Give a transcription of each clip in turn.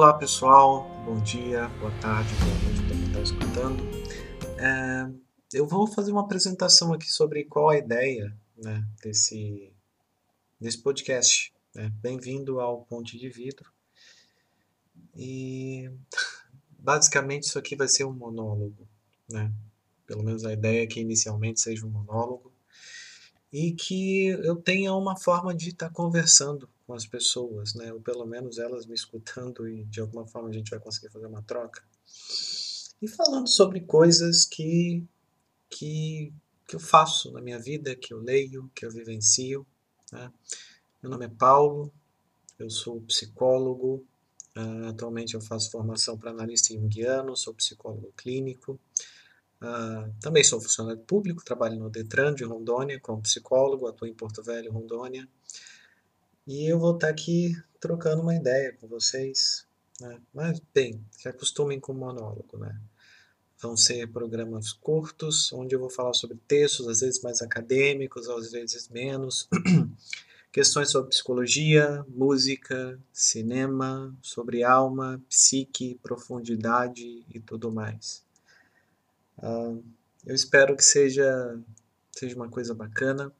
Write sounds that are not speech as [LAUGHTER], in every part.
Olá pessoal, bom dia, boa tarde, boa noite para quem está escutando. É, eu vou fazer uma apresentação aqui sobre qual a ideia né, desse, desse podcast. Né? Bem-vindo ao Ponte de Vidro. E basicamente isso aqui vai ser um monólogo, né? Pelo menos a ideia é que inicialmente seja um monólogo e que eu tenha uma forma de estar tá conversando com as pessoas, né? Ou pelo menos elas me escutando e de alguma forma a gente vai conseguir fazer uma troca. E falando sobre coisas que que que eu faço na minha vida, que eu leio, que eu vivencio. Né? Meu nome é Paulo, eu sou psicólogo, uh, atualmente eu faço formação para analista junguiano, sou psicólogo clínico, uh, também sou funcionário público, trabalho no Detran de Rondônia como psicólogo, atuo em Porto Velho, Rondônia, e eu vou estar aqui trocando uma ideia com vocês, né? mas bem, se acostumem com o monólogo, né? Vão ser programas curtos, onde eu vou falar sobre textos, às vezes mais acadêmicos, às vezes menos. [CLEARS THROAT] Questões sobre psicologia, música, cinema, sobre alma, psique, profundidade e tudo mais. Uh, eu espero que seja, seja uma coisa bacana,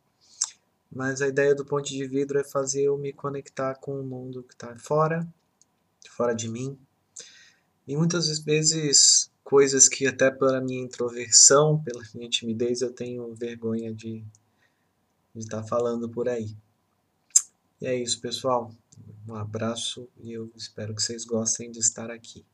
mas a ideia do ponte de vidro é fazer eu me conectar com o mundo que está fora, fora de mim. E muitas vezes coisas que até pela minha introversão, pela minha timidez, eu tenho vergonha de estar tá falando por aí. E é isso, pessoal. Um abraço e eu espero que vocês gostem de estar aqui.